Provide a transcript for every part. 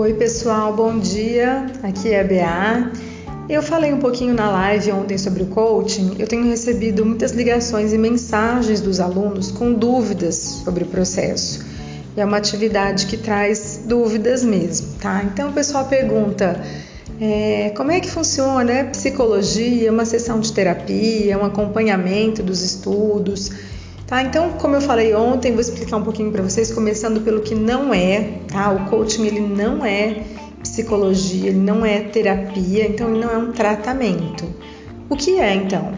Oi, pessoal, bom dia. Aqui é a BA. Eu falei um pouquinho na live ontem sobre o coaching. Eu tenho recebido muitas ligações e mensagens dos alunos com dúvidas sobre o processo. É uma atividade que traz dúvidas mesmo, tá? Então o pessoal pergunta: é, como é que funciona? É psicologia, uma sessão de terapia, um acompanhamento dos estudos? Tá? Então, como eu falei ontem, vou explicar um pouquinho para vocês, começando pelo que não é, tá? O coaching ele não é psicologia, ele não é terapia, então ele não é um tratamento. O que é então?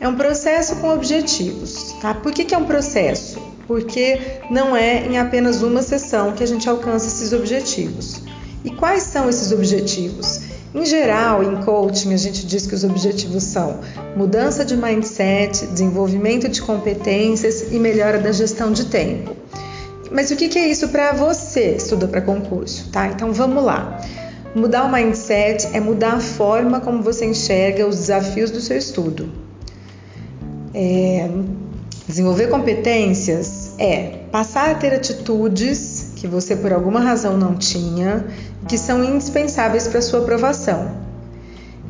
É um processo com objetivos, tá? Por que, que é um processo? Porque não é em apenas uma sessão que a gente alcança esses objetivos. E quais são esses objetivos? Em geral, em coaching, a gente diz que os objetivos são mudança de mindset, desenvolvimento de competências e melhora da gestão de tempo. Mas o que é isso para você, estuda para concurso, tá? Então vamos lá. Mudar o mindset é mudar a forma como você enxerga os desafios do seu estudo. É, desenvolver competências é passar a ter atitudes que você por alguma razão não tinha, que são indispensáveis para sua aprovação.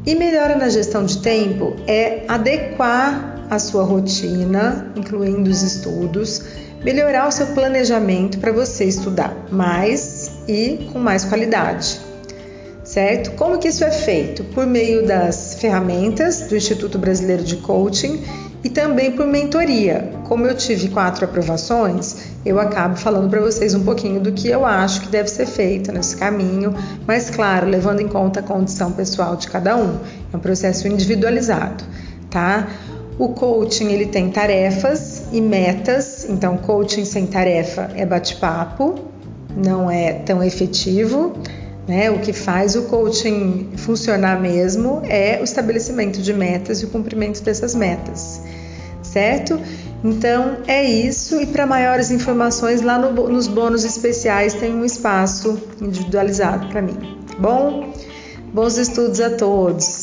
E melhora na gestão de tempo é adequar a sua rotina, incluindo os estudos, melhorar o seu planejamento para você estudar mais e com mais qualidade. Certo? Como que isso é feito? Por meio das ferramentas do Instituto Brasileiro de Coaching e também por mentoria. Como eu tive quatro aprovações, eu acabo falando para vocês um pouquinho do que eu acho que deve ser feito nesse caminho, mas claro, levando em conta a condição pessoal de cada um. É um processo individualizado, tá? O coaching ele tem tarefas e metas, então coaching sem tarefa é bate-papo, não é tão efetivo. Né? O que faz o coaching funcionar mesmo é o estabelecimento de metas e o cumprimento dessas metas certo? Então é isso, e para maiores informações, lá no, nos bônus especiais tem um espaço individualizado para mim. Tá bom? Bons estudos a todos!